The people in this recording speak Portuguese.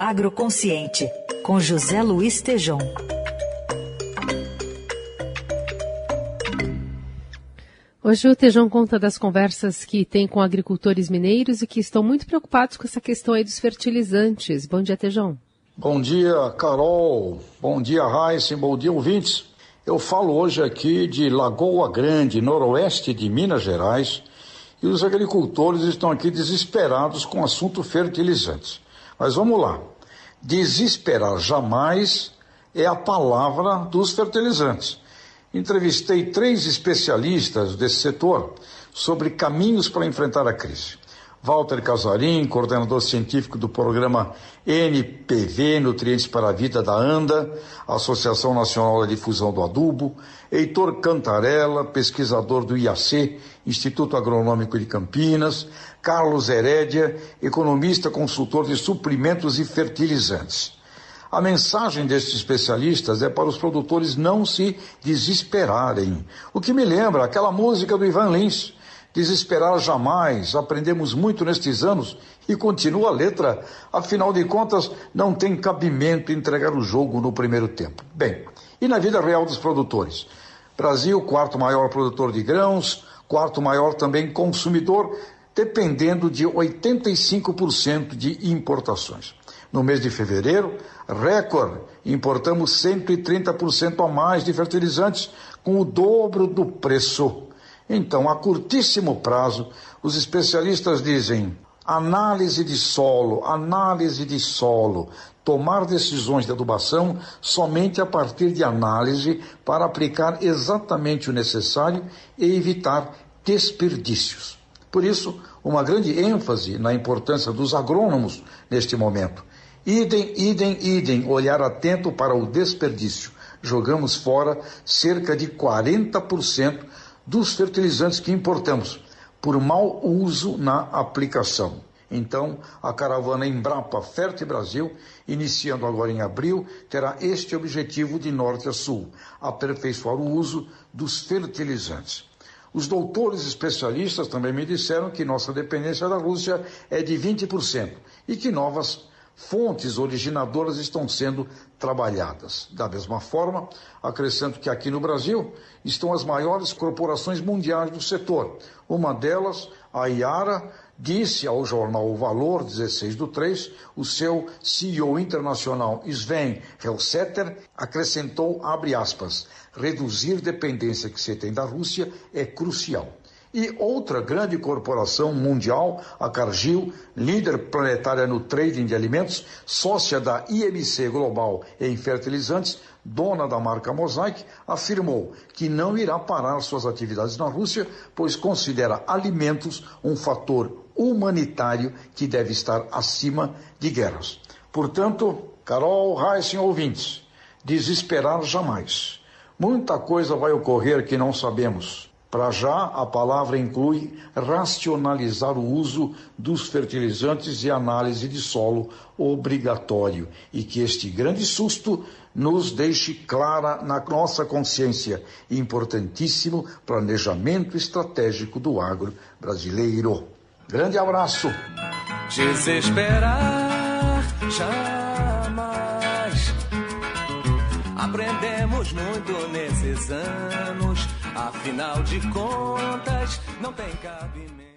Agroconsciente, com José Luiz Tejom. Hoje o Tejão conta das conversas que tem com agricultores mineiros e que estão muito preocupados com essa questão aí dos fertilizantes. Bom dia, Tejão. Bom dia, Carol. Bom dia, Raíssa. Bom dia, ouvintes. Eu falo hoje aqui de Lagoa Grande, noroeste de Minas Gerais, e os agricultores estão aqui desesperados com o assunto fertilizantes. Mas vamos lá. Desesperar jamais é a palavra dos fertilizantes. Entrevistei três especialistas desse setor sobre caminhos para enfrentar a crise. Walter Casarim, coordenador científico do programa NPV, Nutrientes para a Vida da ANDA, Associação Nacional da Difusão do Adubo, Heitor Cantarella, pesquisador do IAC, Instituto Agronômico de Campinas, Carlos Herédia, economista consultor de suprimentos e fertilizantes. A mensagem destes especialistas é para os produtores não se desesperarem. O que me lembra aquela música do Ivan Lins, Desesperar jamais, aprendemos muito nestes anos e continua a letra. Afinal de contas, não tem cabimento entregar o jogo no primeiro tempo. Bem, e na vida real dos produtores? Brasil, quarto maior produtor de grãos, quarto maior também consumidor, dependendo de 85% de importações. No mês de fevereiro, recorde, importamos 130% a mais de fertilizantes, com o dobro do preço. Então, a curtíssimo prazo, os especialistas dizem análise de solo, análise de solo, tomar decisões de adubação somente a partir de análise para aplicar exatamente o necessário e evitar desperdícios. Por isso, uma grande ênfase na importância dos agrônomos neste momento. Idem, idem, idem, olhar atento para o desperdício. Jogamos fora cerca de 40% dos fertilizantes que importamos por mau uso na aplicação. Então, a caravana Embrapa Ferte Brasil, iniciando agora em abril, terá este objetivo de norte a sul: aperfeiçoar o uso dos fertilizantes. Os doutores especialistas também me disseram que nossa dependência da Rússia é de 20% e que novas fontes originadoras estão sendo trabalhadas. Da mesma forma, acrescento que aqui no Brasil estão as maiores corporações mundiais do setor. Uma delas, a Iara, disse ao jornal O Valor, 16 do 3, o seu CEO internacional Sven Helsetter acrescentou, abre aspas, reduzir dependência que se tem da Rússia é crucial. E outra grande corporação mundial, a Cargill, líder planetária no trading de alimentos, sócia da IMC Global em fertilizantes, dona da marca Mosaic, afirmou que não irá parar suas atividades na Rússia, pois considera alimentos um fator humanitário que deve estar acima de guerras. Portanto, Carol, Heisen, ouvintes, desesperar jamais. Muita coisa vai ocorrer que não sabemos. Para já, a palavra inclui racionalizar o uso dos fertilizantes e análise de solo obrigatório e que este grande susto nos deixe clara na nossa consciência importantíssimo planejamento estratégico do agro brasileiro. Grande abraço. Desesperar jamais. Aprendemos muito nesses anos Afinal de contas, não tem cabimento.